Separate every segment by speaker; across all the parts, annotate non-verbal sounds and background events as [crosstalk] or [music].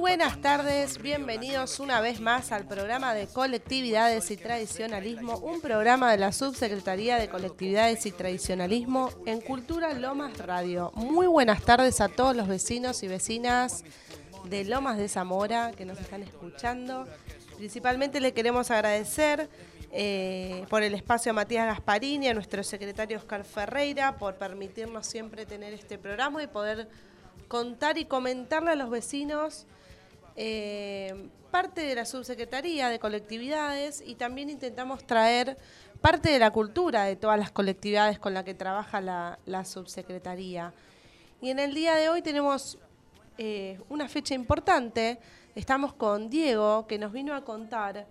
Speaker 1: buenas tardes, bienvenidos una vez más al programa de colectividades y tradicionalismo, un programa de la Subsecretaría de Colectividades y Tradicionalismo en Cultura Lomas Radio. Muy buenas tardes a todos los vecinos y vecinas de Lomas de Zamora que nos están escuchando. Principalmente le queremos agradecer eh, por el espacio a Matías Gasparini, a nuestro secretario Oscar Ferreira, por permitirnos siempre tener este programa y poder contar y comentarle a los vecinos eh, parte de la subsecretaría de colectividades y también intentamos traer parte de la cultura de todas las colectividades con las que trabaja la, subsecretaría. Y en el día de hoy tenemos eh, una fecha importante. Estamos con Diego, que nos vino a contar.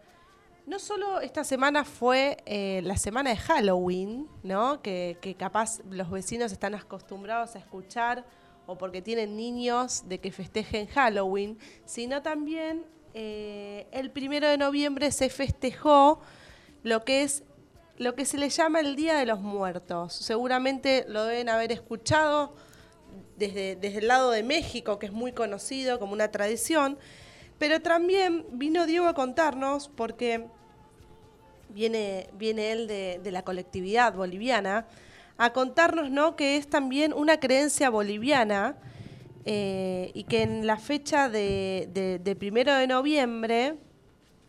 Speaker 1: No solo esta semana fue eh, la semana de Halloween, ¿no? Que, que capaz los vecinos están acostumbrados a escuchar o porque tienen niños de que festejen Halloween, sino también eh, el primero de noviembre se festejó lo que es lo que se le llama el Día de los Muertos. Seguramente lo deben haber escuchado desde, desde el lado de México, que es muy conocido como una tradición, pero también vino Diego a contarnos, porque viene, viene él de, de la colectividad boliviana, a contarnos ¿no? que es también una creencia boliviana eh, y que en la fecha de, primero de noviembre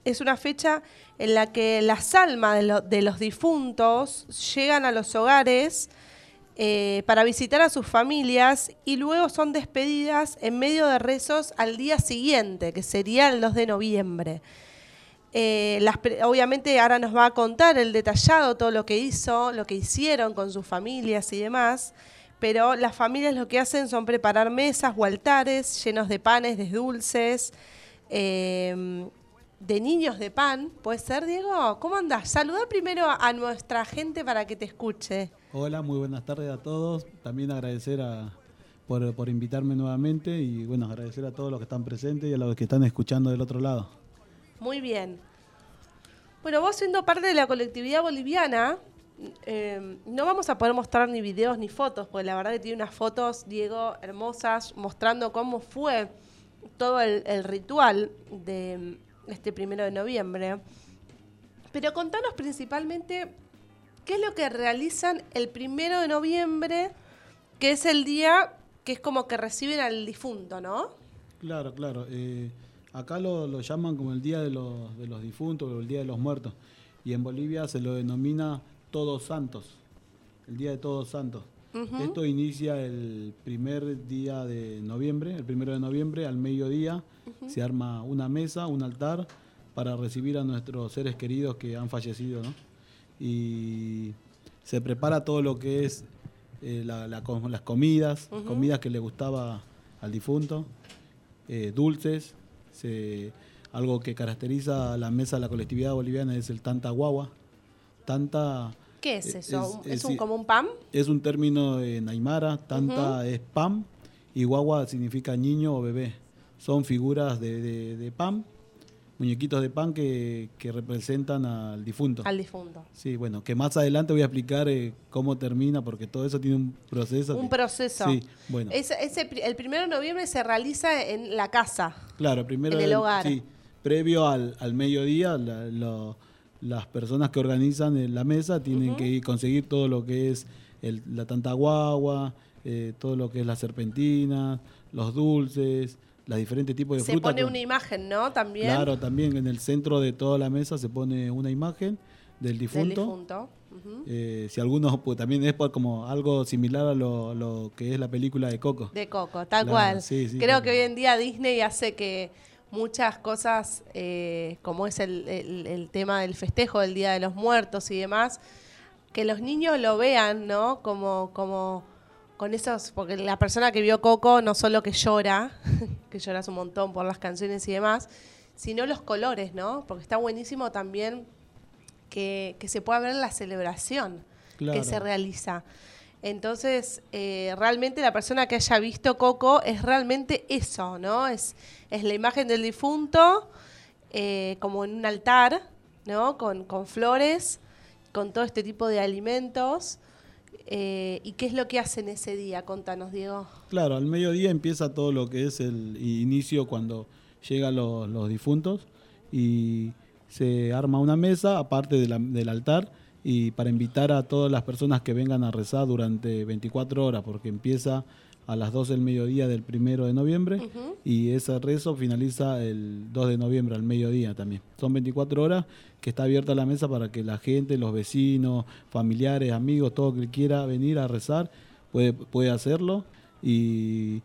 Speaker 1: es una fecha en la que las almas de, los difuntos llegan a los hogares eh, para visitar a sus familias y luego son despedidas en medio de rezos al día siguiente, que sería el 2 de noviembre. Eh, obviamente ahora nos va a contar el detallado todo lo que hizo, lo que hicieron con sus familias y demás, pero las familias lo que hacen son preparar mesas o altares llenos de panes, de dulces, em, de niños de pan. ¿Puede ser, Diego? ¿Cómo andas? Saluda primero a nuestra gente para que te escuche.
Speaker 2: Hola, muy buenas tardes a todos. También agradecer por, por invitarme nuevamente y bueno, agradecer a todos los que están presentes y a los que están escuchando del otro lado.
Speaker 1: Muy bien. Bueno, vos siendo parte de la colectividad boliviana, em, no vamos a poder mostrar ni videos ni fotos, porque la verdad que tiene unas fotos, Diego, hermosas, mostrando cómo fue todo el, ritual de este primero de noviembre. Pero contanos principalmente qué es lo que realizan el primero de noviembre, que es el día que es como que reciben al difunto, ¿no?
Speaker 2: Claro, claro. Eh, Acá lo, llaman como el Día de los, de los Difuntos o el Día de los Muertos. Y en Bolivia se lo denomina Todos Santos, el Día de Todos Santos. Esto inicia el primer día de noviembre, el primero de noviembre, al mediodía. Se arma una mesa, un altar para recibir a nuestros seres queridos que han fallecido. ¿no? Y se prepara todo lo que es eh, las comidas, comidas que le gustaba al difunto, eh, dulces, algo que caracteriza a la mesa de la colectividad boliviana es el tanta guagua. Tanta,
Speaker 1: ¿Qué es eso? ¿Es, un, como un pam?
Speaker 2: Es un término en aymara, tanta es pam y guagua significa niño o bebé. Son figuras de, de, pam, muñequitos de pan que, representan al difunto.
Speaker 1: Al difunto.
Speaker 2: Sí, bueno, que más adelante voy a explicar eh, cómo termina, porque todo eso tiene un proceso.
Speaker 1: Un proceso. Sí, bueno. el primero de noviembre se realiza en la casa.
Speaker 2: Claro, primero. En el hogar. Sí, previo al, mediodía, las personas que organizan la mesa tienen que conseguir todo lo que es la tanta guagua, eh, todo lo que es la serpentina, los dulces, los diferentes tipos de frutas.
Speaker 1: Se pone una imagen, ¿no? También.
Speaker 2: Claro, también en el centro de toda la mesa se pone una imagen del difunto.
Speaker 1: Del difunto.
Speaker 2: Eh, si algunos, pues también es como algo similar a lo, que es la película de Coco.
Speaker 1: De Coco, tal cual. Creo que hoy en día Disney hace que muchas cosas, eh, como es el, tema del festejo del Día de los Muertos y demás, que los niños lo vean, ¿no? Como, como con esos, porque la persona que vio Coco no solo que llora, [laughs] que lloras un montón por las canciones y demás, sino los colores, ¿no? Porque está buenísimo también que, se pueda ver la celebración que se realiza. Entonces, eh, realmente la persona que haya visto Coco es realmente eso, ¿no? Es, es la imagen del difunto eh, como en un altar, ¿no? Con, con, flores, con todo este tipo de alimentos. Eh, ¿Y qué es lo que hacen ese día? Contanos, Diego.
Speaker 2: Claro, al mediodía empieza todo lo que es el inicio cuando llegan los, difuntos y se arma una mesa aparte del altar y para invitar a todas las personas que vengan a rezar durante 24 horas, porque empieza a las 12 del mediodía del primero de noviembre y ese rezo finaliza el 2 de noviembre al mediodía también. Son 24 horas que está abierta la mesa para que la gente, los vecinos, familiares, amigos, todo que quiera venir a rezar puede, puede hacerlo y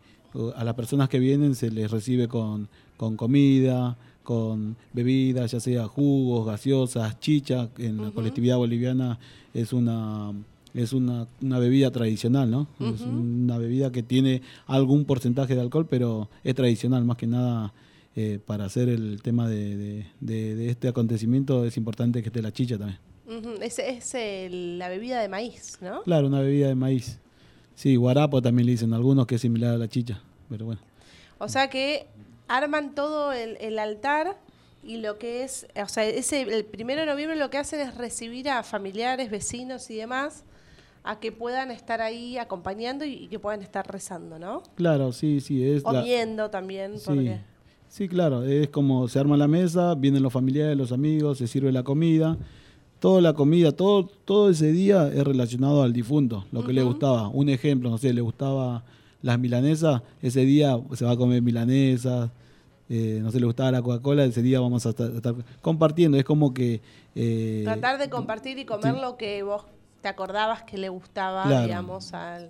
Speaker 2: a las personas que vienen se les recibe con, con comida, con bebidas, ya sea jugos, gaseosas, chicha, en la colectividad boliviana es una es una, una bebida tradicional, ¿no? Es una bebida que tiene algún porcentaje de alcohol, pero es tradicional, más que nada eh, para hacer el tema de, de- de- de este acontecimiento es importante que esté la chicha también.
Speaker 1: Ujú, Es, es el- la bebida de maíz, ¿no?
Speaker 2: Claro, una bebida de maíz. Sí, guarapo también le dicen algunos que es similar a la chicha, pero bueno.
Speaker 1: O sea que arman todo el, el altar y lo que es, o sea, ese, el primero de noviembre lo que hacen es recibir a familiares, vecinos y demás a que puedan estar ahí acompañando y, y que puedan estar rezando, ¿no?
Speaker 2: Claro, sí, sí, es
Speaker 1: O
Speaker 2: la-
Speaker 1: viendo también,
Speaker 2: Sí,
Speaker 1: porque...
Speaker 2: sí, claro, es como se arma la mesa, vienen los familiares, los amigos, se sirve la comida. Toda la comida, todo, todo ese día es relacionado al difunto, lo que le gustaba. Un ejemplo, no sé, le gustaba las milanesas, ese día se va a comer milanesas. eh, no sé, le gustaba la Coca-Cola, ese día vamos a estar, estar compartiendo. Es como que... eh,
Speaker 1: Tratar de compartir y comer
Speaker 2: sí.
Speaker 1: lo que vos te acordabas que le gustaba,
Speaker 2: Claro.
Speaker 1: digamos, al...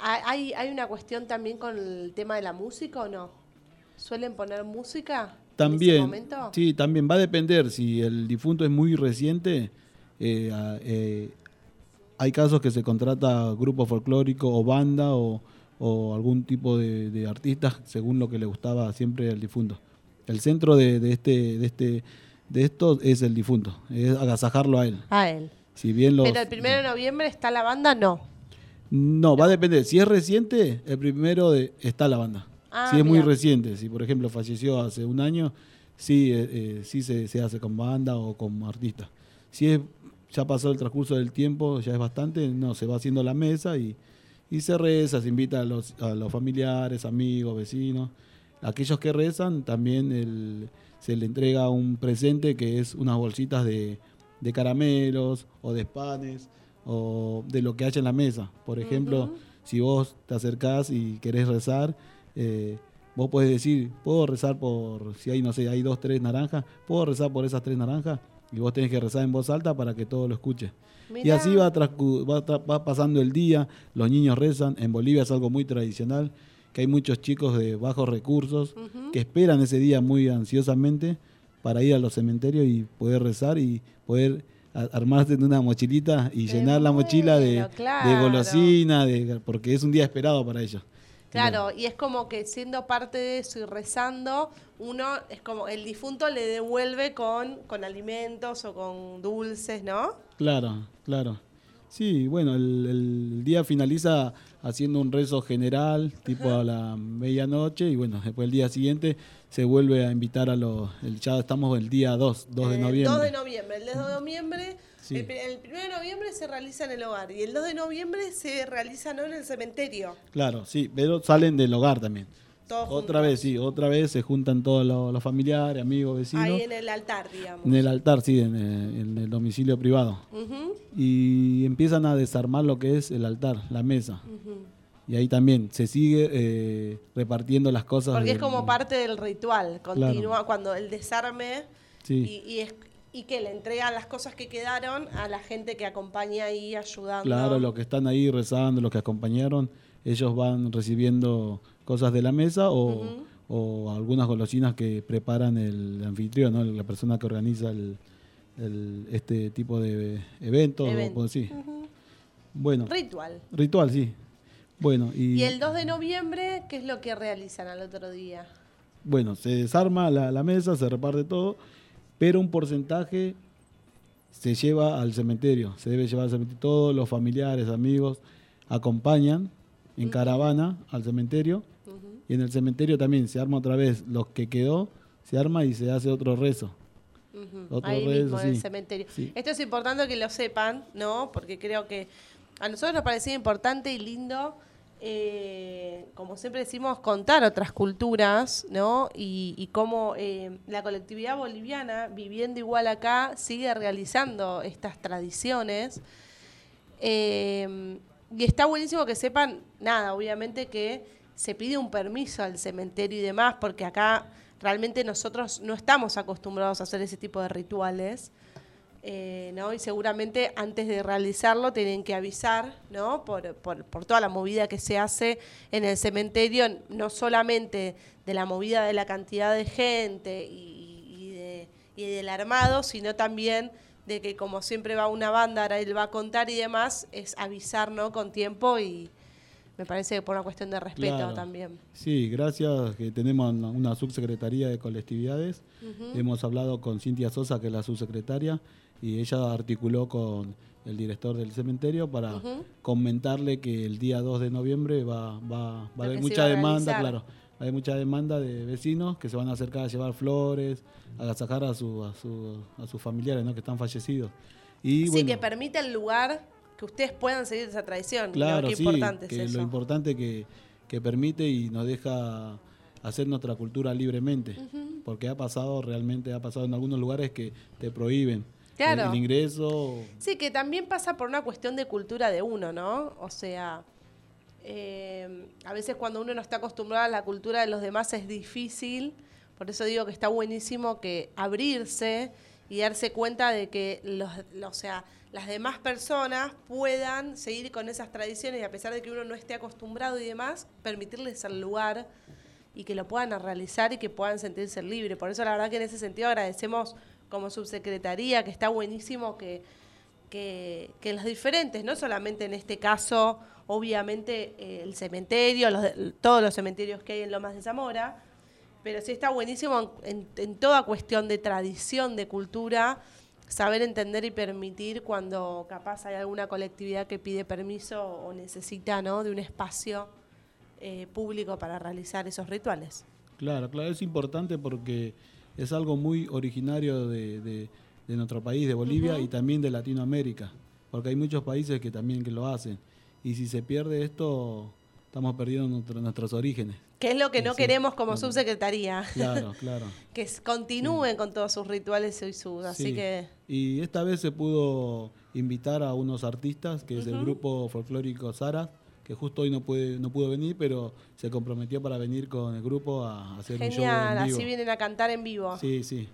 Speaker 1: ¿Hay, ¿Hay una cuestión también con el tema de la música o no? ¿Suelen poner música en ese
Speaker 2: También,
Speaker 1: momento?
Speaker 2: sí, también va a depender. Si el difunto es muy reciente, eh, eh, hay casos que se contrata grupo folclórico o banda o, o algún tipo de, de artistas según lo que le gustaba siempre al difunto. El centro de, de este, de este, de esto es el difunto, es agasajarlo a él.
Speaker 1: A él.
Speaker 2: Si bien los,
Speaker 1: Pero el primero de noviembre está la banda, no.
Speaker 2: no, va a depender. Si es reciente, el primero de, está la banda.
Speaker 1: Ah,
Speaker 2: si es muy reciente, si por ejemplo falleció hace un año, sí, eh, eh, sí se, se hace con banda o con artista. Si es, ya pasó el transcurso del tiempo, ya es bastante, no, se va haciendo la mesa y, y se reza, se invita a los, a los familiares, amigos, vecinos. Aquellos que rezan, también el- se le entrega un presente que es unas bolsitas de, de caramelos o de panes o de lo que haya en la mesa. Por ejemplo, si vos te acercás y querés rezar, eh, vos podés decir, puedo rezar por, si hay, no sé, hay dos, tres naranjas, puedo rezar por esas tres naranjas y vos tenés que rezar en voz alta para que todo lo escuche. Y así va, va, va pasando el día, los niños rezan, en Bolivia es algo muy tradicional, que hay muchos chicos de bajos recursos que esperan ese día muy ansiosamente para ir a los cementerios y poder rezar y poder a- armarse de una mochilita y llenar la mochila de, golosina, de, porque es un día esperado para ellos.
Speaker 1: Claro, y es como que siendo parte de eso y rezando, uno es como el difunto le devuelve con, con alimentos o con dulces, ¿no?
Speaker 2: Claro, claro. Sí, bueno, el, el día finaliza haciendo un rezo general, tipo a la medianoche, y bueno, después el día siguiente se vuelve a invitar a los... El, ya estamos el día 2, 2 de
Speaker 1: El
Speaker 2: noviembre.
Speaker 1: 2 de noviembre. El 2 de noviembre,
Speaker 2: Sí.
Speaker 1: el, pri- el 1 de noviembre se realiza en el hogar y el 2 de noviembre se realiza no en el cementerio.
Speaker 2: Claro, sí, pero salen del hogar también.
Speaker 1: Todos
Speaker 2: Otra
Speaker 1: juntos.
Speaker 2: vez, sí, otra vez se juntan todos los, los familiares, amigos, vecinos.
Speaker 1: Ahí en el altar, digamos.
Speaker 2: En el altar, sí, en el, en el domicilio privado. Y empiezan a desarmar lo que es el altar, la mesa.
Speaker 1: ujú.
Speaker 2: Y ahí también se sigue eh, repartiendo las cosas.
Speaker 1: Porque es como parte del ritual. Continúa cuando el desarme
Speaker 2: Sí.
Speaker 1: y, y, es, y que le entregan las cosas que quedaron a la gente que acompaña ahí ayudando.
Speaker 2: Claro, los que están ahí rezando, los que acompañaron, ellos van recibiendo cosas de la mesa o, o algunas golosinas que preparan el anfitrión, ¿no? la persona que organiza el, el- este tipo de eventos. o. Bueno,
Speaker 1: Ritual.
Speaker 2: ritual, sí. Bueno, y,
Speaker 1: Y el 2 de noviembre, ¿qué es lo que realizan al otro día?
Speaker 2: bueno, se desarma la, la mesa, se reparte todo, pero un porcentaje se lleva al cementerio. Se debe llevar al cementerio. Todos los familiares, amigos, acompañan en caravana al cementerio. Y en el cementerio también se arma otra vez los que quedó, se arma y se hace otro rezo. Otro
Speaker 1: Ahí
Speaker 2: rezo,
Speaker 1: mismo en el
Speaker 2: sí.
Speaker 1: cementerio.
Speaker 2: Sí.
Speaker 1: Esto es importante que lo sepan, ¿no? Porque creo que a nosotros nos parecía importante y lindo eh, como siempre decimos, contar otras culturas, ¿no? Y, cómo eh, la colectividad boliviana, viviendo igual acá, sigue realizando estas tradiciones. Eh, y está buenísimo que sepan, nada, obviamente que se pide un permiso al cementerio y demás, porque acá realmente nosotros no estamos acostumbrados a hacer ese tipo de rituales. Eh, ¿no? Y seguramente antes de realizarlo tienen que avisar, ¿no? Por, por, por, toda la movida que se hace en el cementerio, no solamente de la movida de la cantidad de gente y, de, y del armado, sino también de que como siempre va una banda, ahora él va a contar y demás, es avisar, ¿no? Con tiempo y me parece que por una cuestión de respeto también.
Speaker 2: Sí, gracias que tenemos una subsecretaría de colectividades. Hemos hablado con Cintia Sosa, que es la subsecretaria, y ella articuló con el director del cementerio para comentarle que el día 2 de noviembre va, va, va a haber mucha demanda, claro, hay mucha demanda de vecinos que se van a acercar a llevar flores, a agasajar a, su, a, su, a sus familiares ¿no? que están fallecidos.
Speaker 1: Y, sí, que permite el lugar que ustedes puedan seguir esa tradición.
Speaker 2: Claro, sí, importante que lo importante que, que permite y nos deja hacer nuestra cultura libremente, porque ha pasado, realmente ha pasado en algunos lugares que te prohíben el, ingreso.
Speaker 1: Sí, que también pasa por una cuestión de cultura de uno, ¿no? O sea, eh, a veces cuando uno no está acostumbrado a la cultura de los demás es difícil, por eso digo que está buenísimo que abrirse y darse cuenta de que los, o sea, las demás personas puedan seguir con esas tradiciones y a pesar de que uno no esté acostumbrado y demás, permitirles el lugar y que lo puedan realizar y que puedan sentirse libres. Por eso la verdad que en ese sentido agradecemos como subsecretaría, que está buenísimo que, que, que los diferentes, no solamente en este caso, obviamente eh, el cementerio, los, todos los cementerios que hay en Lomas de Zamora, pero sí está buenísimo en, toda cuestión de tradición, de cultura, saber entender y permitir cuando capaz hay alguna colectividad que pide permiso o necesita ¿no? de un espacio eh, público para realizar esos rituales.
Speaker 2: Claro, claro, es importante porque es algo muy originario de, de, nuestro país, de Bolivia y también de Latinoamérica, porque hay muchos países que también que lo hacen. Y si se pierde esto, estamos perdiendo nuestros orígenes.
Speaker 1: Que es lo que no queremos como subsecretaría.
Speaker 2: Claro, [laughs] claro.
Speaker 1: que continúen con todos sus rituales y sus... Así que...
Speaker 2: Y esta vez se pudo invitar a unos artistas, que es el grupo folclórico Sara, que justo hoy no puede no pudo venir, pero se comprometió para venir con el grupo a hacer un show en
Speaker 1: vivo. así vienen a cantar en vivo.
Speaker 2: Sí, sí.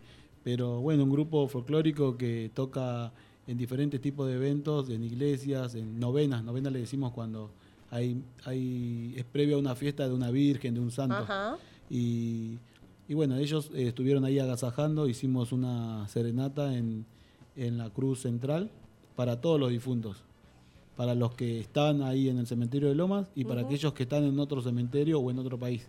Speaker 2: Pero bueno, un grupo folclórico que toca en diferentes tipos de eventos, en iglesias, en novenas. Novenas le decimos cuando hay, hay es previo a una fiesta de una virgen, de un santo. Y, y, bueno, ellos eh, estuvieron ahí agasajando, hicimos una serenata en, en la cruz central para todos los difuntos para los que están ahí en el cementerio de Lomas y para aquellos que están en otro cementerio o en otro país.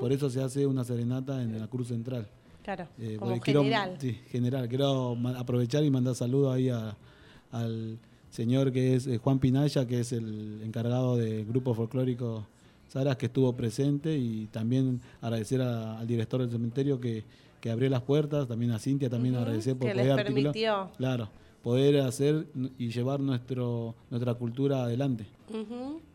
Speaker 2: Por eso se hace una serenata en la Cruz Central.
Speaker 1: Claro, eh, como general.
Speaker 2: sí, general. Quiero aprovechar y mandar saludos ahí al señor que es eh, Juan Pinaya, que es el encargado del grupo folclórico Saras, que estuvo presente y también agradecer al director del cementerio que, que, abrió las puertas, también a Cintia, también agradecer por
Speaker 1: que les permitió.
Speaker 2: Claro poder hacer y llevar nuestro nuestra cultura adelante.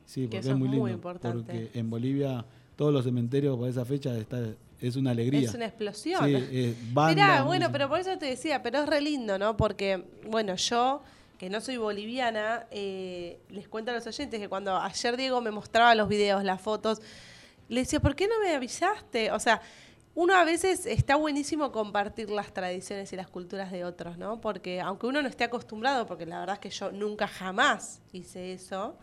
Speaker 2: Sí, porque es muy lindo. porque en Bolivia todos los cementerios por esa fecha está es una alegría.
Speaker 1: Es una explosión.
Speaker 2: Sí,
Speaker 1: eh, Mirá, bueno, pero por eso te decía, pero es re lindo, ¿no? Porque, bueno, yo, que no soy boliviana, eh, les cuento a los oyentes que cuando ayer Diego me mostraba los videos, las fotos, le decía, ¿por qué no me avisaste? O sea, uno a veces está buenísimo compartir las tradiciones y las culturas de otros, ¿no? Porque aunque uno no esté acostumbrado, porque la verdad es que yo nunca jamás hice eso,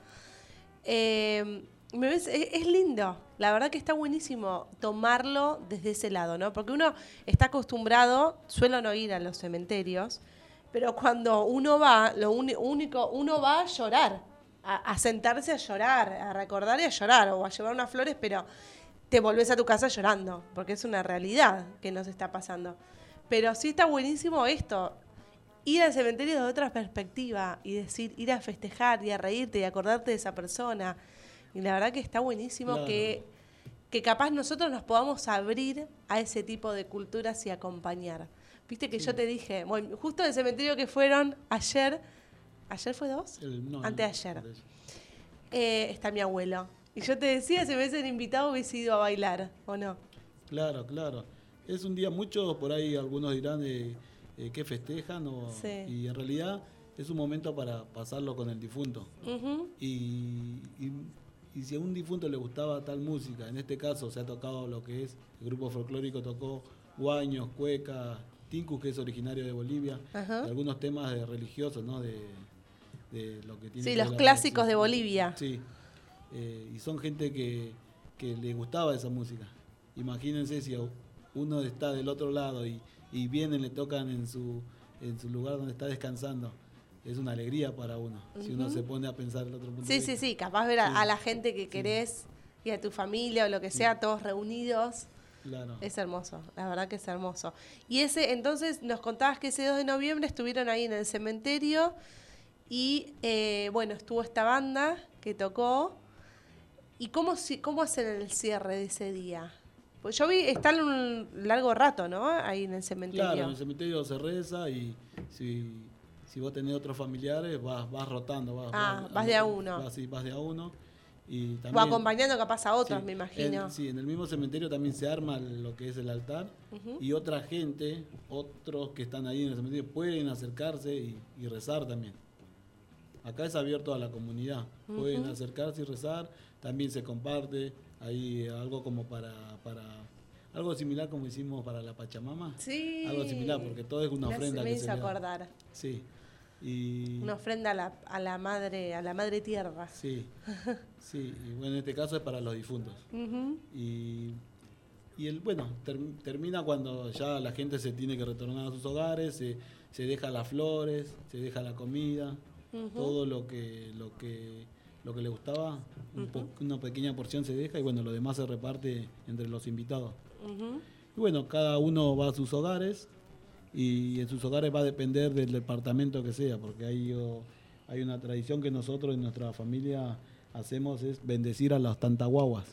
Speaker 1: eh, me ves, es, lindo. La verdad que está buenísimo tomarlo desde ese lado, ¿no? Porque uno está acostumbrado, suelo no ir a los cementerios, pero cuando uno va, lo único, uno va a llorar, a, a sentarse a llorar, a recordar y a llorar, o a llevar unas flores, pero te volvés a tu casa llorando, porque es una realidad que nos está pasando. Pero sí está buenísimo esto, ir al cementerio de otra perspectiva y decir, ir a festejar y a reírte y acordarte de esa persona. Y la verdad que está buenísimo que, que capaz nosotros nos podamos abrir a ese tipo de culturas y acompañar. Viste que yo te dije, bueno, justo el cementerio que fueron ayer, ¿ayer fue dos?
Speaker 2: El, no,
Speaker 1: Antes de ayer. Eh, está mi abuelo Y yo te decía, si me hubiesen invitado hubiese ido a bailar, ¿o no?
Speaker 2: Claro, claro. Es un día, muchos por ahí algunos dirán eh, eh, que festejan, o, y en realidad es un momento para pasarlo con el difunto. y, y, si a un difunto le gustaba tal música, en este caso se ha tocado lo que es, el grupo folclórico tocó guaños, cuecas, Tinkus, que es originario de Bolivia, algunos temas de religiosos, ¿no? De,
Speaker 1: lo que tiene Sí, los clásicos de Bolivia.
Speaker 2: Sí, eh, y son gente que, que le gustaba esa música. Imagínense si uno está del otro lado y, y vienen, le tocan en su, en su lugar donde está descansando. Es una alegría para uno, si uno se pone a pensar el otro punto
Speaker 1: Sí, sí, sí, capaz ver a, la gente que querés y a tu familia o lo que sea, todos reunidos. Claro. Es hermoso, la verdad que es hermoso. Y ese, entonces nos contabas que ese 2 de noviembre estuvieron ahí en el cementerio y eh, bueno, estuvo esta banda que tocó. ¿Y cómo, cómo hacen el cierre de ese día? Pues yo vi, están un largo rato, ¿no? Ahí en el cementerio.
Speaker 2: Claro, en el cementerio se reza y si, si vos tenés otros familiares, vas, vas rotando. Vas,
Speaker 1: ah, vas, de a uno.
Speaker 2: Vas, sí, vas de a uno. Y
Speaker 1: también, o acompañando capaz a otros, me imagino.
Speaker 2: sí, en el mismo cementerio también se arma lo que es el altar y otra gente, otros que están ahí en el cementerio, pueden acercarse y, rezar también. Acá es abierto a la comunidad, pueden acercarse y rezar, también se comparte, hay algo como para, para algo similar como hicimos para la Pachamama.
Speaker 1: Sí.
Speaker 2: Algo similar, porque todo es una ofrenda.
Speaker 1: Me, me acordar.
Speaker 2: Sí.
Speaker 1: Y... Una ofrenda a la, a la madre, a la madre tierra.
Speaker 2: Sí. sí. Y bueno, en este caso es para los difuntos. Y y el, bueno, termina cuando ya la gente se tiene que retornar a sus hogares, se, se deja las flores, se deja la comida, todo lo que, lo que lo que le gustaba, una pequeña porción se deja y bueno, lo demás se reparte entre los invitados. Y bueno, cada uno va a sus hogares y en sus hogares va a depender del departamento que sea, porque hay, hay una tradición que nosotros en nuestra familia hacemos es bendecir a los tantaguaguas.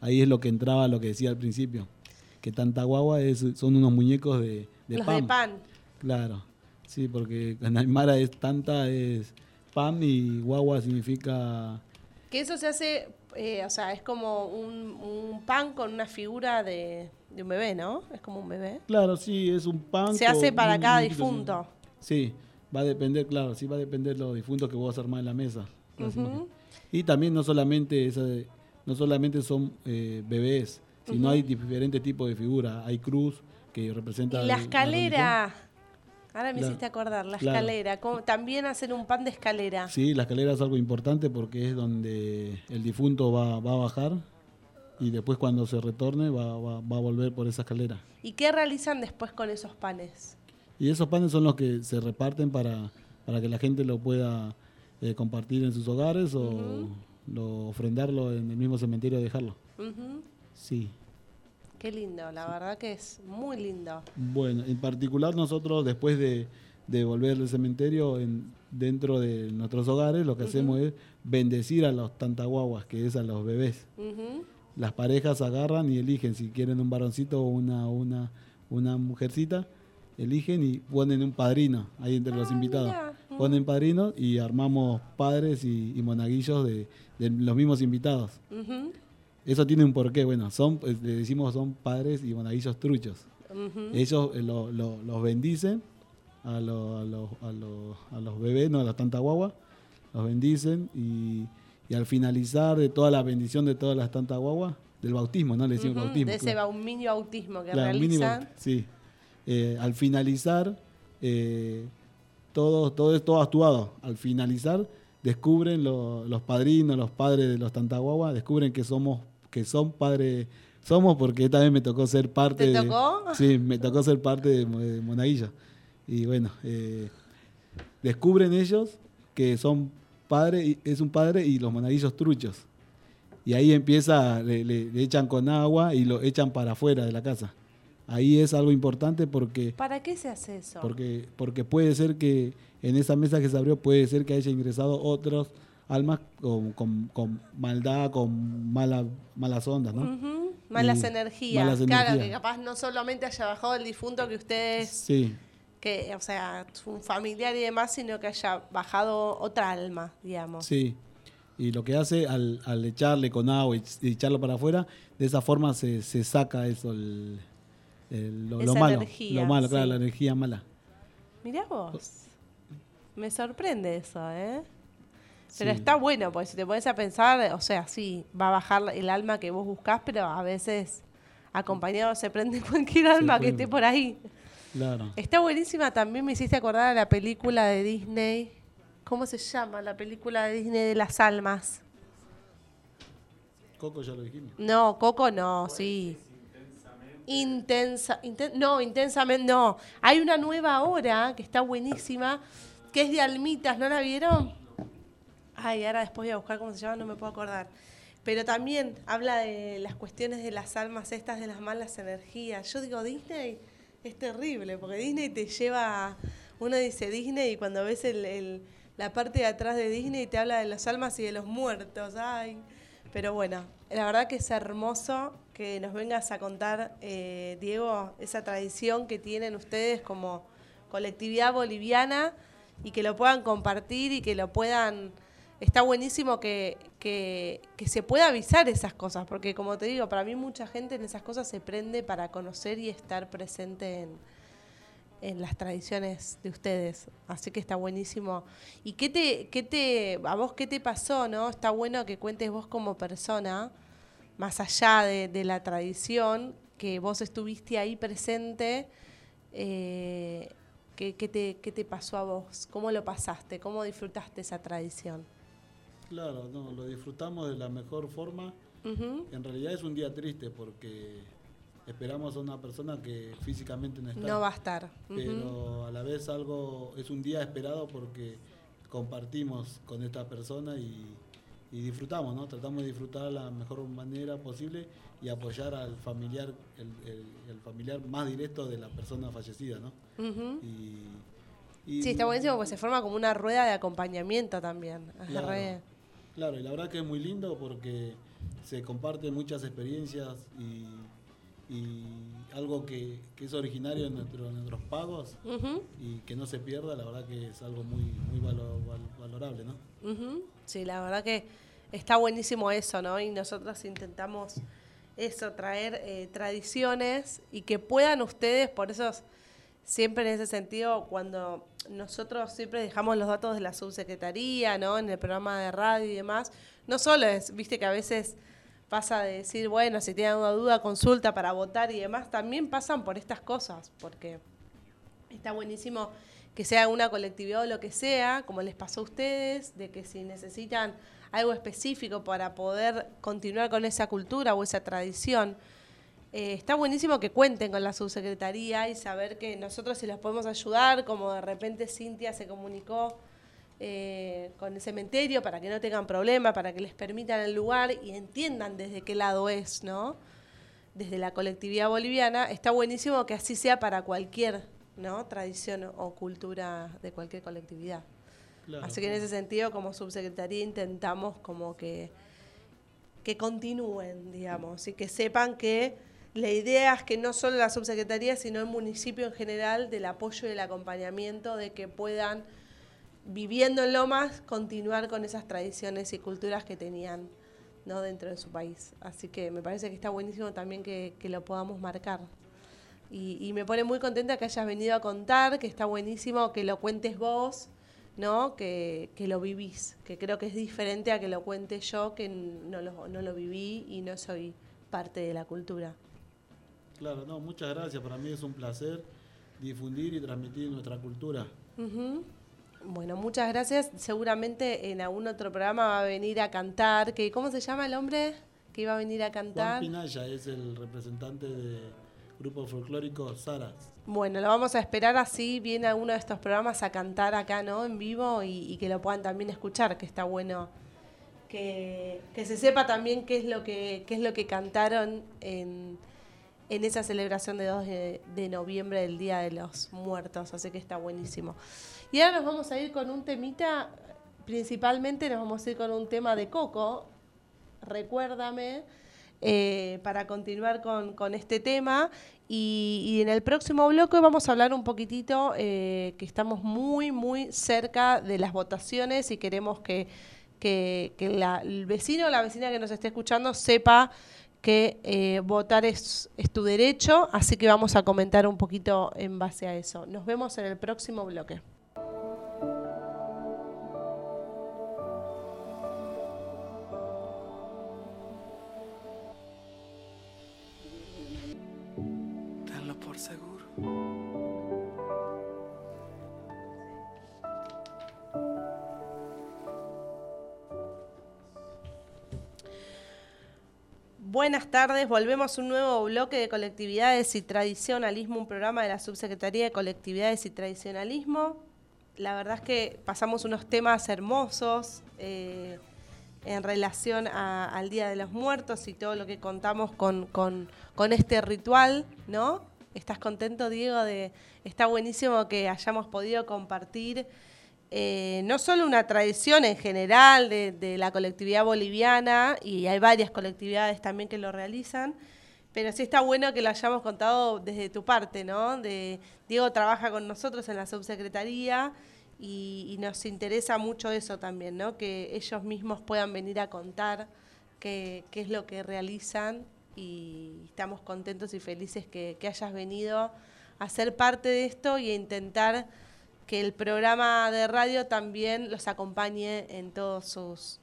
Speaker 2: Ahí es lo que entraba, lo que decía al principio, que tantaguagua es, son unos muñecos de,
Speaker 1: de pan. de pan.
Speaker 2: Claro, sí, porque en Aymara es tanta, es Pam y guagua significa...
Speaker 1: Que eso se hace, eh, o sea, es como un, pan con una figura de, un bebé, ¿no? Es como un bebé.
Speaker 2: Claro, sí, es un pan.
Speaker 1: Se hace para cada difunto.
Speaker 2: Sí, va a depender, claro, sí va a depender de los difuntos que vos armar en la mesa. Y también no solamente esa, no solamente son eh, bebés, sino hay diferentes tipos de figuras. Hay cruz que representa...
Speaker 1: Y la escalera. Ahora me hiciste acordar, la escalera. también hacer un pan de escalera.
Speaker 2: Sí, la escalera es algo importante porque es donde el difunto va, a bajar y después cuando se retorne va, a volver por esa escalera.
Speaker 1: ¿Y qué realizan después con esos panes?
Speaker 2: Y esos panes son los que se reparten para, para que la gente lo pueda eh, compartir en sus hogares o lo, ofrendarlo en el mismo cementerio y dejarlo. Sí.
Speaker 1: Qué lindo, la verdad que es muy lindo.
Speaker 2: Bueno, en particular nosotros después de, volver al cementerio, en, dentro de nuestros hogares, lo que hacemos es bendecir a los tantaguaguas, que es a los bebés. Las parejas agarran y eligen si quieren un varoncito o una, una, una mujercita, eligen y ponen un padrino ahí entre los ah, invitados. Ponen padrinos y armamos padres y, monaguillos de, los mismos invitados. Eso tiene un porqué, bueno, son, pues, le decimos son padres y monaguillos truchos. Ellos eh, los bendicen a, a, a, los bebés, no a las tanta guagua, los bendicen y, al finalizar de toda la bendición de todas las tantas guagua, del bautismo, ¿no? Le decimos bautismo.
Speaker 1: De ese mini bautismo que realizan.
Speaker 2: sí. Eh, al finalizar, eh, todo, todo todo actuado. Al finalizar, descubren los padrinos, los padres de los Tantaguagua, descubren que somos que son padres somos porque esta vez me tocó ser parte
Speaker 1: ¿Te tocó?
Speaker 2: sí me tocó ser parte de, Monaguilla y bueno eh, descubren ellos que son padres es un padre y los monaguillos truchos. Y ahí empieza le, le, echan con agua y lo echan para afuera de la casa. Ahí es algo importante porque
Speaker 1: para qué se hace eso
Speaker 2: porque porque puede ser que en esa mesa que se abrió puede ser que haya ingresado otros almas con, con, maldad, con mala, malas ondas, ¿no?
Speaker 1: malas, energías. Claro, que capaz no solamente haya bajado el difunto que ustedes...
Speaker 2: Sí.
Speaker 1: Que, o sea, un familiar y demás, sino que haya bajado otra alma, digamos.
Speaker 2: Sí. Y lo que hace al, al echarle con agua y, echarlo para afuera, de esa forma se, se saca eso, el, lo, malo. lo malo, claro, la energía mala.
Speaker 1: Mirá vos. Me sorprende eso, ¿eh? Pero está bueno, porque si te pones a pensar, o sea, sí, va a bajar el alma que vos buscás, pero a veces acompañado se prende [laughs] cualquier alma que esté por ahí.
Speaker 2: Claro.
Speaker 1: Está buenísima, también me hiciste acordar a la película de Disney. ¿Cómo se llama? La película de Disney de las almas.
Speaker 2: Coco ya lo dijimos.
Speaker 1: No, Coco no, sí. Intensa, no, intensamente no. Hay una nueva ahora que está buenísima, que es de almitas, ¿no la vieron? Ay, ahora después voy a buscar cómo se llama, no me puedo acordar. Pero también habla de las cuestiones de las almas estas, de las malas energías. Yo digo, Disney es terrible, porque Disney te lleva, uno dice Disney y cuando ves el, la parte de atrás de Disney te habla de las almas y de los muertos. Ay. Pero bueno, la verdad que es hermoso que nos vengas a contar, eh, Diego, esa tradición que tienen ustedes como colectividad boliviana y que lo puedan compartir y que lo puedan está buenísimo que, que, se pueda avisar esas cosas, porque como te digo, para mí mucha gente en esas cosas se prende para conocer y estar presente en, en las tradiciones de ustedes. Así que está buenísimo. ¿Y qué te, qué te, a vos qué te pasó, no? Está bueno que cuentes vos como persona, más allá de, la tradición, que vos estuviste ahí presente. Eh, ¿qué, te, ¿Qué te pasó a vos? ¿Cómo lo pasaste? ¿Cómo disfrutaste esa tradición?
Speaker 2: Claro, no, lo disfrutamos de la mejor forma. En realidad es un día triste porque esperamos a una persona que físicamente no está.
Speaker 1: No va a estar.
Speaker 2: Pero a la vez algo es un día esperado porque compartimos con esta persona y, disfrutamos, ¿no? Tratamos de disfrutar de la mejor manera posible y apoyar al familiar, el, familiar más directo de la persona fallecida, ¿no?
Speaker 1: y, sí, está buenísimo porque se forma como una rueda de acompañamiento también.
Speaker 2: Claro, y la verdad que es muy lindo porque se comparten muchas experiencias y, algo que, es originario en, nuestros pagos y que no se pierda, la verdad que es algo muy, muy valorable, ¿no?
Speaker 1: Sí, la verdad que está buenísimo eso, ¿no? Y nosotros intentamos eso, traer eh, tradiciones y que puedan ustedes, por eso siempre en ese sentido, cuando nosotros siempre dejamos los datos de la subsecretaría, ¿no? En el programa de radio y demás, no solo es, viste que a veces pasa de decir, bueno, si tienen alguna duda, consulta para votar y demás, también pasan por estas cosas, porque está buenísimo que sea una colectividad o lo que sea, como les pasó a ustedes, de que si necesitan algo específico para poder continuar con esa cultura o esa tradición, eh, está buenísimo que cuenten con la subsecretaría y saber que nosotros si los podemos ayudar, como de repente Cintia se comunicó eh, con el cementerio para que no tengan problema, para que les permitan el lugar y entiendan desde qué lado es, ¿no? Desde la colectividad boliviana, está buenísimo que así sea para cualquier ¿no? tradición o cultura de cualquier colectividad. así que en ese sentido, como subsecretaría, intentamos como que, que continúen, digamos, y que sepan que la idea es que no solo la subsecretaría, sino el municipio en general, del apoyo y el acompañamiento de que puedan, viviendo en Lomas, continuar con esas tradiciones y culturas que tenían dentro de su país. Así que me parece que está buenísimo también que, lo podamos marcar. Y, me pone muy contenta que hayas venido a contar, que está buenísimo que lo cuentes vos, ¿no? Que, que, lo vivís, que creo que es diferente a que lo cuente yo, que no lo, no lo viví y no soy parte de la cultura.
Speaker 2: Claro, no, muchas gracias. Para mí es un placer difundir y transmitir nuestra cultura.
Speaker 1: Bueno, muchas gracias. Seguramente en algún otro programa va a venir a cantar. Que, ¿Cómo se llama el hombre que iba a venir a cantar?
Speaker 2: Juan Pinaya es el representante del grupo folclórico Saras.
Speaker 1: Bueno, lo vamos a esperar así, viene a uno de estos programas a cantar acá, ¿no? En vivo y, que lo puedan también escuchar, que está bueno que, que se sepa también qué es lo que, qué es lo que cantaron en en esa celebración de 2 de, noviembre del Día de los Muertos, así que está buenísimo. Y ahora nos vamos a ir con un temita, principalmente nos vamos a ir con un tema de Coco, recuérdame, eh, para continuar con, este tema. Y, en el próximo bloque vamos a hablar un poquitito, eh, que estamos muy, muy cerca de las votaciones y queremos que que, el vecino o la vecina que nos esté escuchando sepa que eh, votar es, es tu derecho, así que vamos a comentar un poquito en base a eso. Nos vemos en el próximo bloque. Buenas tardes, volvemos a un nuevo bloque de colectividades y tradicionalismo, un programa de la Subsecretaría de Colectividades y Tradicionalismo. La verdad es que pasamos unos temas hermosos eh, en relación al Día de los Muertos y todo lo que contamos con, con este ritual, ¿no? ¿Estás contento, Diego? De, está buenísimo que hayamos podido compartir eh, no solo una tradición en general de, la colectividad boliviana, y hay varias colectividades también que lo realizan, pero sí está bueno que lo hayamos contado desde tu parte, ¿no? Diego trabaja con nosotros en la subsecretaría y, nos interesa mucho eso también, ¿no? Que ellos mismos puedan venir a contar qué, es lo que realizan y estamos contentos y felices que hayas venido a ser parte de esto y a intentar que el programa de radio también los acompañe en todos sus,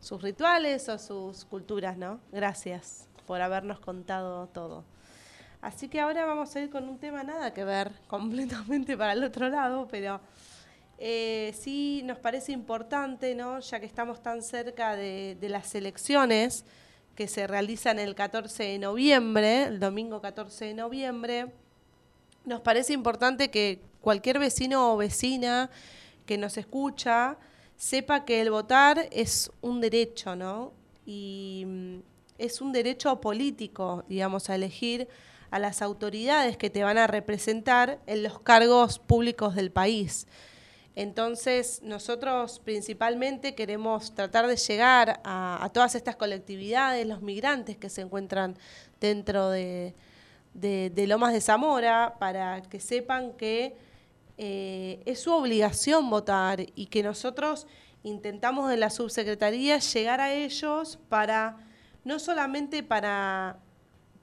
Speaker 1: sus rituales o sus culturas, ¿no? Gracias por habernos contado todo. Así que ahora vamos a ir con un tema nada que ver, [laughs] completamente para el otro lado, pero eh, sí nos parece importante, ¿no? ya que estamos tan cerca de, de, las elecciones que se realizan el 14 de noviembre, el domingo 14 de noviembre, nos parece importante que cualquier vecino o vecina que nos escucha sepa que el votar es un derecho, ¿no? Y mm, es un derecho político, digamos, a elegir a las autoridades que te van a representar en los cargos públicos del país. Entonces, nosotros principalmente queremos tratar de llegar a, todas estas colectividades, los migrantes que se encuentran dentro de, de, de Lomas de Zamora, para que sepan que eh, es su obligación votar y que nosotros intentamos de la subsecretaría llegar a ellos para, no solamente para,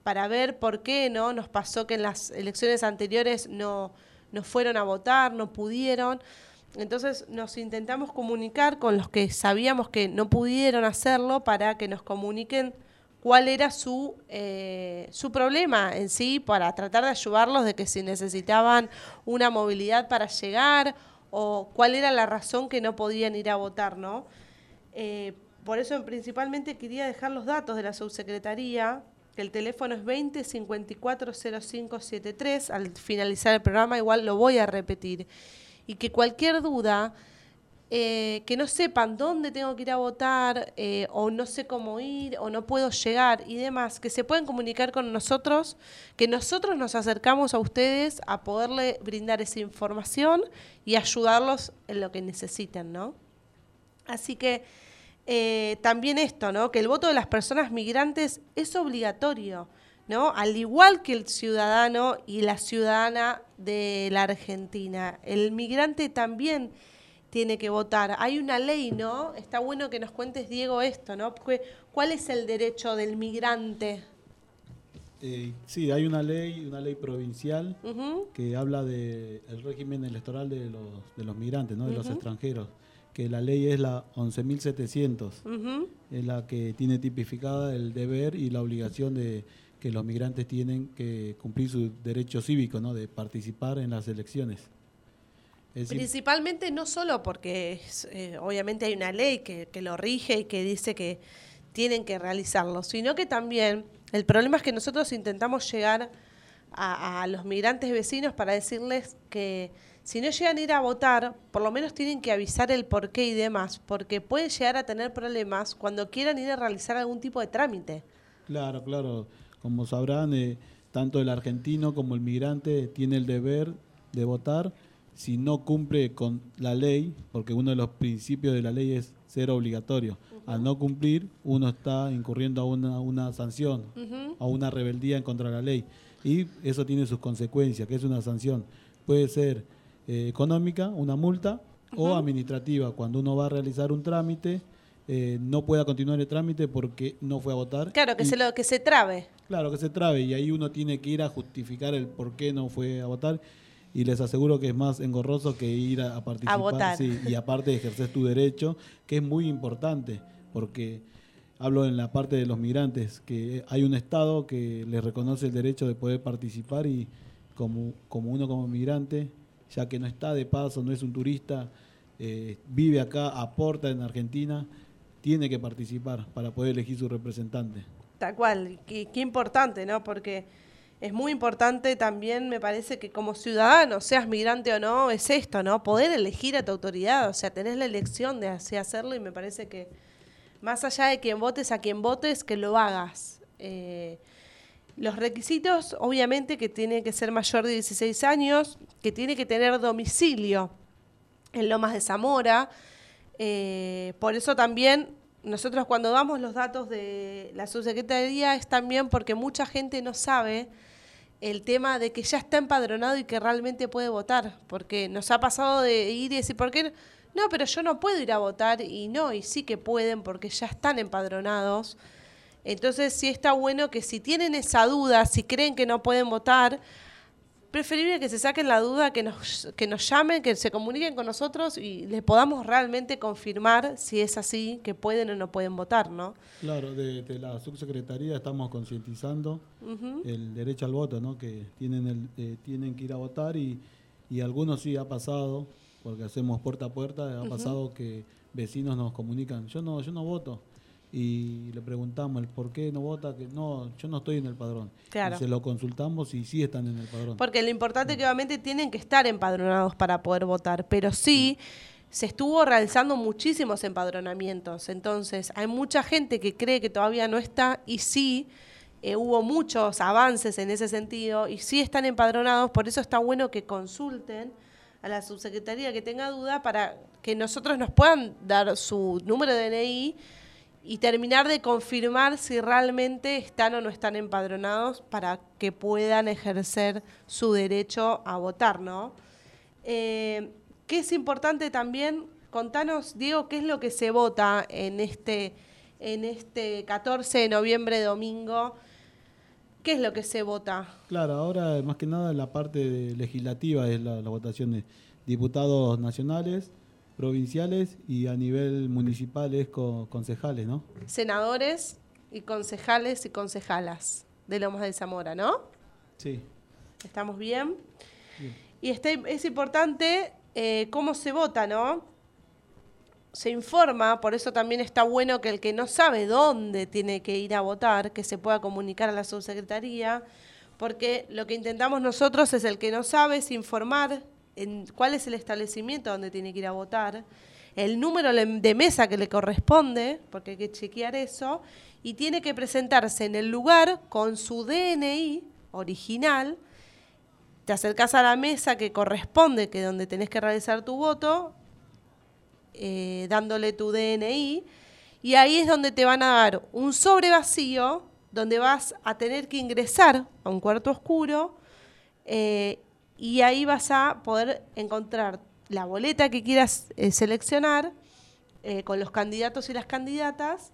Speaker 1: para ver por qué no nos pasó que en las elecciones anteriores no, no fueron a votar, no pudieron. Entonces nos intentamos comunicar con los que sabíamos que no pudieron hacerlo para que nos comuniquen cuál era su, eh, su problema en sí para tratar de ayudarlos de que si necesitaban una movilidad para llegar o cuál era la razón que no podían ir a votar, ¿no? Eh, por eso principalmente quería dejar los datos de la subsecretaría, que el teléfono es 20 54 0573, al finalizar el programa igual lo voy a repetir, y que cualquier duda eh, que no sepan dónde tengo que ir a votar, eh, o no sé cómo ir, o no puedo llegar y demás, que se pueden comunicar con nosotros, que nosotros nos acercamos a ustedes a poderle brindar esa información y ayudarlos en lo que necesiten, ¿no? Así que eh, también esto, ¿no? Que el voto de las personas migrantes es obligatorio, ¿no? Al igual que el ciudadano y la ciudadana de la Argentina. El migrante también tiene que votar. Hay una ley, ¿no? Está bueno que nos cuentes, Diego, esto, ¿no? ¿Cuál es el derecho del migrante?
Speaker 2: Eh, sí, hay una ley, una ley provincial que habla del régimen electoral de los, de los migrantes, ¿no? de los extranjeros, que la ley es la 11.700, es la que tiene tipificada el deber y la obligación de que los migrantes tienen que cumplir su derecho cívico, ¿no? de participar en las elecciones.
Speaker 1: Principalmente no solo porque eh, obviamente hay una ley que, lo rige y que dice que tienen que realizarlo, sino que también el problema es que nosotros intentamos llegar a, los migrantes vecinos para decirles que si no llegan a ir a votar, por lo menos tienen que avisar el por qué y demás, porque pueden llegar a tener problemas cuando quieran ir a realizar algún tipo de trámite.
Speaker 2: Claro, claro. Como sabrán, eh, tanto el argentino como el migrante tiene el deber de votar si no cumple con la ley, porque uno de los principios de la ley es ser obligatorio. Al no cumplir, uno está incurriendo a una, una sanción, a una rebeldía en contra de la ley. Y eso tiene sus consecuencias, que es una sanción. Puede ser eh, económica, una multa, o administrativa, cuando uno va a realizar un trámite eh, no pueda continuar el trámite porque no fue a votar.
Speaker 1: Claro, que,
Speaker 2: Y-
Speaker 1: se lo, que se trabe.
Speaker 2: Claro, que se trabe y ahí uno tiene que ir a justificar el por qué no fue a votar y les aseguro que es más engorroso que ir a, a participar.
Speaker 1: votar.
Speaker 2: sí, y aparte ejercer tu derecho, que es muy importante, porque hablo en la parte de los migrantes, que hay un Estado que les reconoce el derecho de poder participar y como, como uno como migrante, ya que no está de paso, no es un turista, eh, vive acá, aporta en Argentina, tiene que participar para poder elegir su representante.
Speaker 1: Tal cual, qué, qué importante, ¿no? Porque es muy importante también, me parece que como ciudadano, seas migrante o no, es esto, ¿no? Poder elegir a tu autoridad, o sea, tenés la elección de así hacerlo y me parece que más allá de quien votes a quien votes, que lo hagas. Eh, los requisitos, obviamente, que tiene que ser mayor de 16 años, que tiene que tener domicilio en Lomas de Zamora. Eh, por eso también nosotros cuando damos los datos de la subsecretaría es también porque mucha gente no sabe el tema de que ya está empadronado y que realmente puede votar, porque nos ha pasado de ir y decir, ¿por qué? no? No, pero yo no puedo ir a votar y no, y sí que pueden porque ya están empadronados. Entonces sí está bueno que si tienen esa duda, si creen que no pueden votar, preferible que se saquen la duda, que nos, que nos llamen, que se comuniquen con nosotros y les podamos realmente confirmar si es así, que pueden o no pueden votar, ¿no?
Speaker 2: Claro, de, de la subsecretaría estamos concientizando el derecho al voto, ¿no? Que tienen el, eh, tienen que ir a votar y, y algunos sí ha pasado, porque hacemos puerta a puerta, ha pasado que vecinos nos comunican, yo no, yo no voto. Y le preguntamos el por qué no vota, que no, yo no estoy en el padrón.
Speaker 1: Claro.
Speaker 2: Y se lo consultamos y sí están en el padrón.
Speaker 1: Porque lo importante es que obviamente tienen que estar empadronados para poder votar, pero sí se estuvo realizando muchísimos empadronamientos. Entonces, hay mucha gente que cree que todavía no está y sí eh, hubo muchos avances en ese sentido y sí están empadronados, por eso está bueno que consulten a la subsecretaría que tenga duda para que nosotros nos puedan dar su número de DNI y terminar de confirmar si realmente están o no están empadronados para que puedan ejercer su derecho a votar, ¿no? Eh, ¿Qué es importante también? Contanos, Diego, qué es lo que se vota en este, en este 14 de noviembre, domingo. ¿Qué es lo que se vota?
Speaker 2: Claro, ahora más que nada la parte legislativa es la, la votación de diputados nacionales, provinciales y a nivel municipal es co- concejales, ¿no?
Speaker 1: Senadores y concejales y concejalas de Lomas de Zamora, ¿no?
Speaker 2: Sí.
Speaker 1: ¿Estamos bien?
Speaker 2: Bien.
Speaker 1: Y está, es importante eh, cómo se vota, ¿no? Se informa, por eso también está bueno que el que no sabe dónde tiene que ir a votar, que se pueda comunicar a la subsecretaría, porque lo que intentamos nosotros es el que no sabe, es informar en cuál es el establecimiento donde tiene que ir a votar, el número de mesa que le corresponde, porque hay que chequear eso, y tiene que presentarse en el lugar con su DNI original, te acercás a la mesa que corresponde, que donde tenés que realizar tu voto, eh, dándole tu DNI, y ahí es donde te van a dar un sobre vacío, donde vas a tener que ingresar a un cuarto oscuro, eh, y ahí vas a poder encontrar la boleta que quieras eh, seleccionar eh, con los candidatos y las candidatas,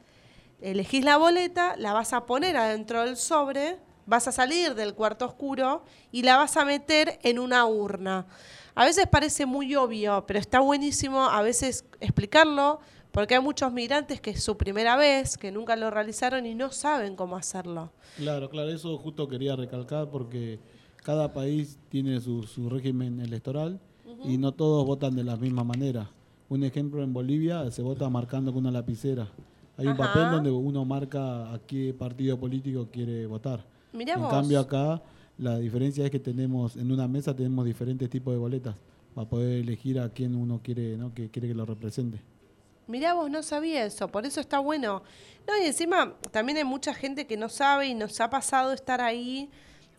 Speaker 1: elegís la boleta, la vas a poner adentro del sobre, vas a salir del cuarto oscuro y la vas a meter en una urna. A veces parece muy obvio, pero está buenísimo a veces explicarlo, porque hay muchos migrantes que es su primera vez, que nunca lo realizaron y no saben cómo hacerlo.
Speaker 2: Claro, claro, eso justo quería recalcar porque cada país tiene su, su régimen electoral y no todos votan de la misma manera. Un ejemplo, en Bolivia se vota marcando con una lapicera. Hay un papel donde uno marca a qué partido político quiere votar.
Speaker 1: Mirá
Speaker 2: en
Speaker 1: vos.
Speaker 2: cambio acá la diferencia es que tenemos en una mesa tenemos diferentes tipos de boletas para poder elegir a quién uno quiere, ¿no? que quiere que lo represente.
Speaker 1: Mirá, vos no sabía eso, por eso está bueno. No, y encima también hay mucha gente que no sabe y nos ha pasado estar ahí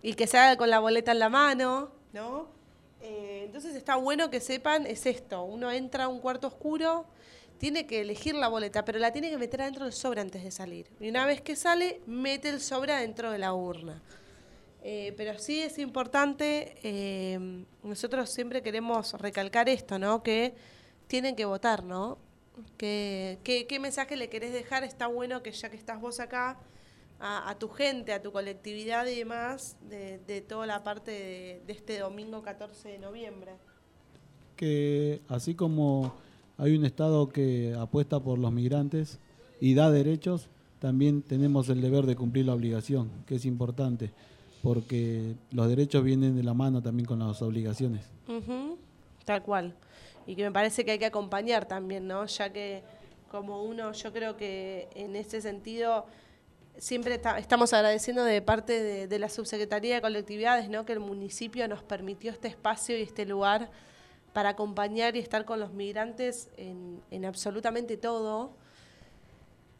Speaker 1: y que se haga con la boleta en la mano, ¿no? Eh, entonces está bueno que sepan, es esto, uno entra a un cuarto oscuro, tiene que elegir la boleta, pero la tiene que meter adentro del sobre antes de salir. Y una vez que sale, mete el sobre adentro de la urna. Eh, pero sí es importante, eh, nosotros siempre queremos recalcar esto, ¿no? Que tienen que votar, ¿no? ¿Qué, qué, mensaje le querés dejar? Está bueno que ya que estás vos acá, a, tu gente, a tu colectividad y demás, de, toda la parte de, de este domingo 14 de noviembre.
Speaker 2: Que así como hay un Estado que apuesta por los migrantes y da derechos, también tenemos el deber de cumplir la obligación, que es importante, porque los derechos vienen de la mano también con las obligaciones.
Speaker 1: Tal cual. Y que me parece que hay que acompañar también, ¿no? Ya que como uno, yo creo que en ese sentido siempre estamos agradeciendo de parte de, la Subsecretaría de Colectividades, ¿no? Que el municipio nos permitió este espacio y este lugar para acompañar y estar con los migrantes en, en absolutamente todo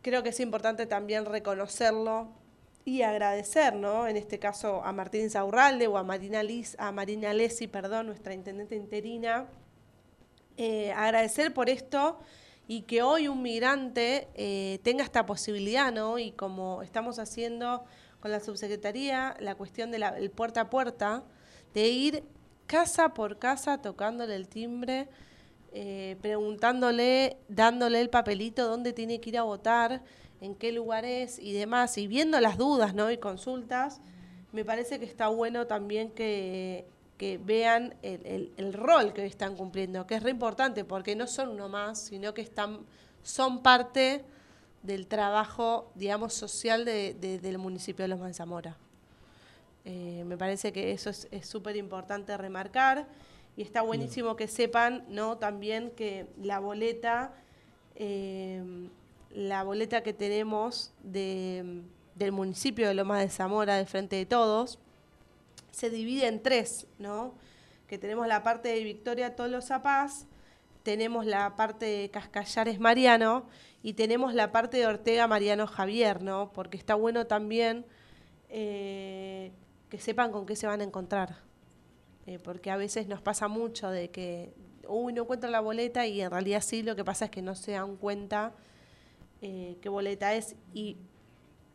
Speaker 1: creo que es importante también reconocerlo y agradecer, ¿no? En este caso a Martín Zaurralde o a Marina, Liz, a Marina Lesi, perdón, nuestra intendente interina, eh, agradecer por esto y que hoy un migrante eh, tenga esta posibilidad, ¿no? Y como estamos haciendo con la subsecretaría, la cuestión del puerta a puerta, de ir casa por casa tocándole el timbre eh, preguntándole, dándole el papelito dónde tiene que ir a votar, en qué lugar es y demás, y viendo las dudas ¿no? y consultas, me parece que está bueno también que, vean el, rol que están cumpliendo, que es re importante, porque no son uno más, sino que están, son parte del trabajo, digamos, social del municipio de Los Manzamora. Eh, me parece que eso es súper importante remarcar y está buenísimo que sepan, ¿no? También que la boleta, eh, la boleta que tenemos de, del municipio de Lomas de Zamora, de Frente de Todos, se divide en tres, ¿no? Que tenemos la parte de Victoria Tolosa Paz, tenemos la parte de Cascallares Mariano y tenemos la parte de Ortega Mariano Javier, ¿no? Porque está bueno también eh, que sepan con qué se van a encontrar. Eh, porque a veces nos pasa mucho de que, uy, no encuentro la boleta y en realidad sí, lo que pasa es que no se dan cuenta eh, qué boleta es y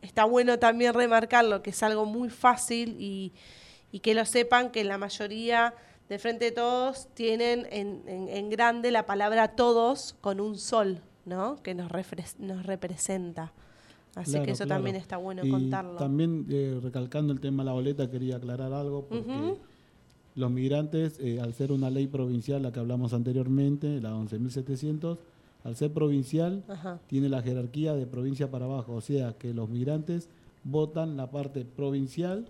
Speaker 1: está bueno también remarcarlo, que es algo muy fácil y, que lo sepan que la mayoría de frente de todos tienen en, grande la palabra todos con un sol, ¿no? Que nos, nos representa. Así que eso también está bueno contarlo.
Speaker 2: También eh, recalcando el tema de la boleta, quería aclarar algo, porque los migrantes, eh, al ser una ley provincial, la que hablamos anteriormente, la 11.700, al ser provincial, tiene la jerarquía de provincia para abajo, o sea que los migrantes votan la parte provincial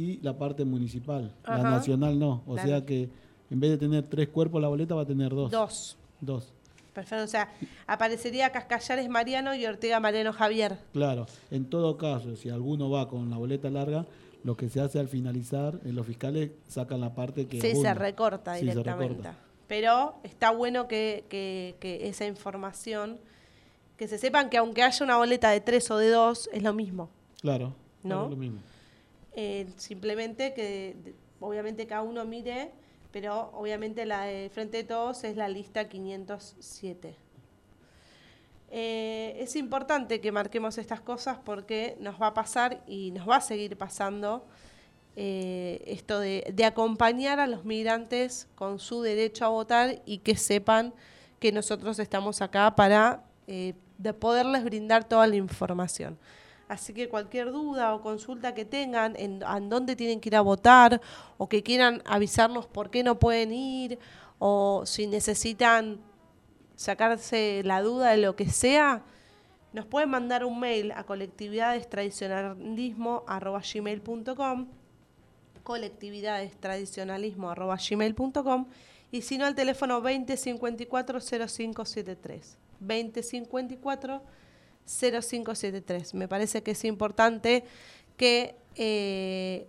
Speaker 2: y la parte municipal, la nacional no, o sea que en vez de tener tres cuerpos la boleta va a tener dos.
Speaker 1: Dos.
Speaker 2: Dos.
Speaker 1: Perfecto, o sea, aparecería Cascallares Mariano y Ortega Mariano Javier.
Speaker 2: Claro, en todo caso, si alguno va con la boleta larga, lo que se hace al finalizar, en los fiscales sacan la parte que...
Speaker 1: Sí, se recorta directamente. Pero está bueno que, que, esa información, que se sepan que aunque haya una boleta de tres o de dos, es lo mismo.
Speaker 2: Claro, ¿no? es lo mismo.
Speaker 1: Eh, simplemente que obviamente cada uno mire, pero obviamente la de frente de todos es la lista 507. Eh, es importante que marquemos estas cosas porque nos va a pasar y nos va a seguir pasando eh, esto de, acompañar a los migrantes con su derecho a votar y que sepan que nosotros estamos acá para de poderles brindar toda la información. Así que cualquier duda o consulta que tengan en, en dónde tienen que ir a votar o que quieran avisarnos por qué no pueden ir o si necesitan sacarse la duda de lo que sea, nos pueden mandar un mail a colectividadestradicionalismo.gmail.com colectividadestradicionalismo.gmail.com y si no al teléfono 2054 0573 2054 0573 me parece que es importante que eh,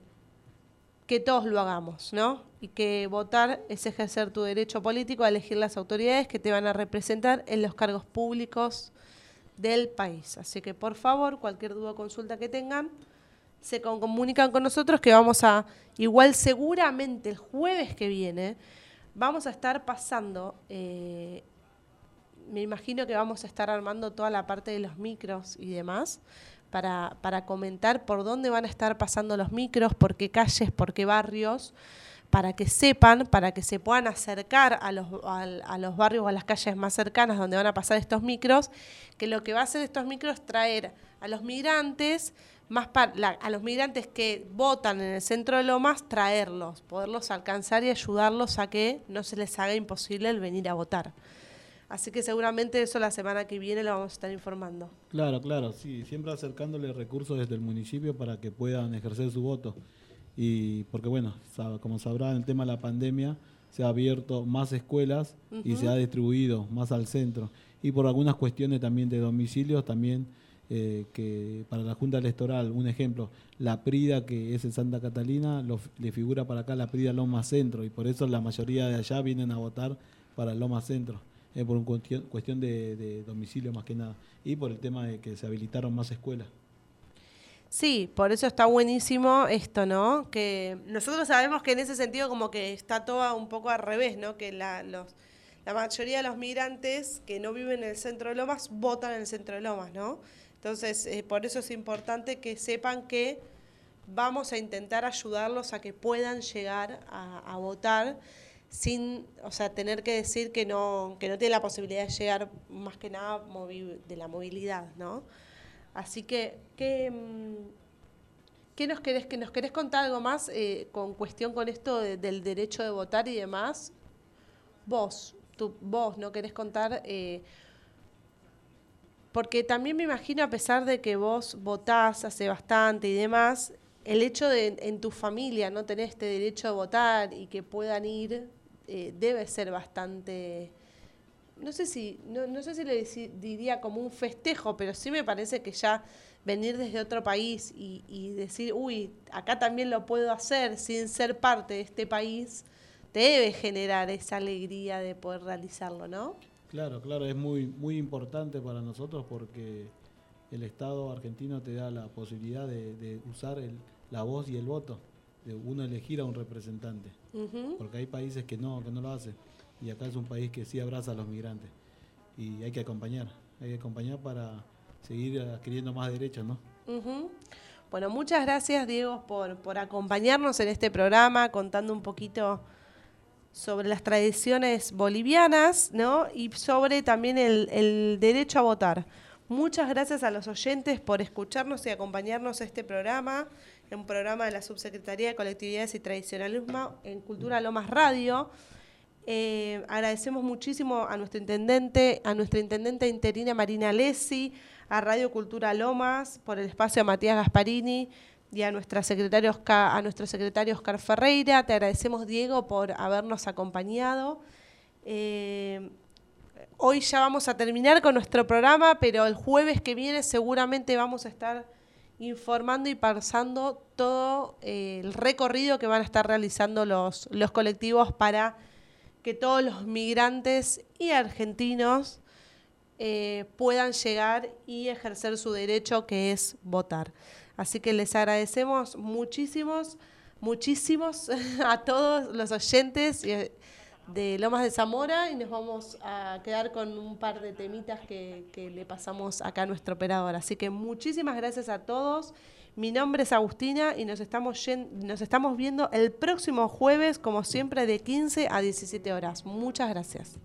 Speaker 1: que todos lo hagamos, ¿no? Y que votar es ejercer tu derecho político a elegir las autoridades que te van a representar en los cargos públicos del país. Así que por favor, cualquier duda o consulta que tengan, se comunican con nosotros que vamos a, igual seguramente el jueves que viene, vamos a estar pasando, eh, me imagino que vamos a estar armando toda la parte de los micros y demás, para, comentar por dónde van a estar pasando los micros, por qué calles, por qué barrios, para que sepan, para que se puedan acercar a los, a, los barrios o a las calles más cercanas donde van a pasar estos micros, que lo que va a hacer estos micros es traer a los migrantes, más a los migrantes que votan en el centro de Lomas, traerlos, poderlos alcanzar y ayudarlos a que no se les haga imposible el venir a votar. Así que seguramente eso la semana que viene lo vamos a estar informando.
Speaker 2: Claro, claro, sí, siempre acercándole recursos desde el municipio para que puedan ejercer su voto y porque bueno, como sabrán, el tema de la pandemia se ha abierto más escuelas y se ha distribuido más al centro. Y por algunas cuestiones también de domicilios, también eh, que para la Junta Electoral, un ejemplo, la Prida, que es en Santa Catalina, le figura para acá la Prida Loma Centro, y por eso la mayoría de allá vienen a votar para Loma Centro, eh, por una cuestión, de, de domicilio más que nada, y por el tema de que se habilitaron más escuelas.
Speaker 1: Sí, por eso está buenísimo esto, ¿no? Que nosotros sabemos que en ese sentido como que está todo un poco al revés, ¿no? Que la, los, la mayoría de los migrantes que no viven en el centro de Lomas votan en el centro de Lomas, ¿no? Entonces, eh, por eso es importante que sepan que vamos a intentar ayudarlos a que puedan llegar a, votar sin, o sea, tener que decir que no, que no tienen la posibilidad de llegar más que nada de la movilidad, ¿no? Así que, ¿qué, mm, ¿qué nos querés, que nos querés contar algo más eh, con cuestión con esto del derecho de votar y demás? Vos, tú, vos, ¿no querés contar? Eh, porque también me imagino, a pesar de que vos votás hace bastante y demás, el hecho de en tu familia no tener este derecho de votar y que puedan ir, eh, debe ser bastante no sé si, no, no sé si le diría como un festejo, pero sí me parece que ya venir desde otro país y, y, decir, uy, acá también lo puedo hacer sin ser parte de este país, debe generar esa alegría de poder realizarlo, ¿no?
Speaker 2: Claro, claro, es muy, muy importante para nosotros porque el Estado argentino te da la posibilidad de, usar el, la voz y el voto, de uno elegir a un representante, porque hay países que no, que no lo hacen y acá es un país que sí abraza a los migrantes y hay que acompañar, hay que acompañar para seguir adquiriendo más derechos, ¿no?
Speaker 1: Bueno, muchas gracias Diego por, por acompañarnos en este programa, contando un poquito sobre las tradiciones bolivianas, ¿no? Y sobre también el, el derecho a votar. Muchas gracias a los oyentes por escucharnos y acompañarnos a este programa, un programa de la Subsecretaría de Colectividades y Tradicionalismo en Cultura Lomas Radio. Eh, agradecemos muchísimo a nuestro intendente, a nuestra intendente interina Marina Lesi, a Radio Cultura Lomas por el espacio a Matías Gasparini y a, nuestra secretario a nuestro secretario Oscar Ferreira. Te agradecemos, Diego, por habernos acompañado. Eh, hoy ya vamos a terminar con nuestro programa, pero el jueves que viene seguramente vamos a estar informando y pasando todo eh, el recorrido que van a estar realizando los, los colectivos para que todos los migrantes y argentinos eh, puedan llegar y ejercer su derecho que es votar. Así que les agradecemos muchísimos, muchísimos [laughs] a todos los oyentes eh, de Lomas de Zamora y nos vamos a quedar con un par de temitas que, que le pasamos acá a nuestro operador. Así que muchísimas gracias a todos. Mi nombre es Agustina y nos estamos, nos estamos viendo el próximo jueves, como siempre, de 15 a 17 horas. Muchas gracias.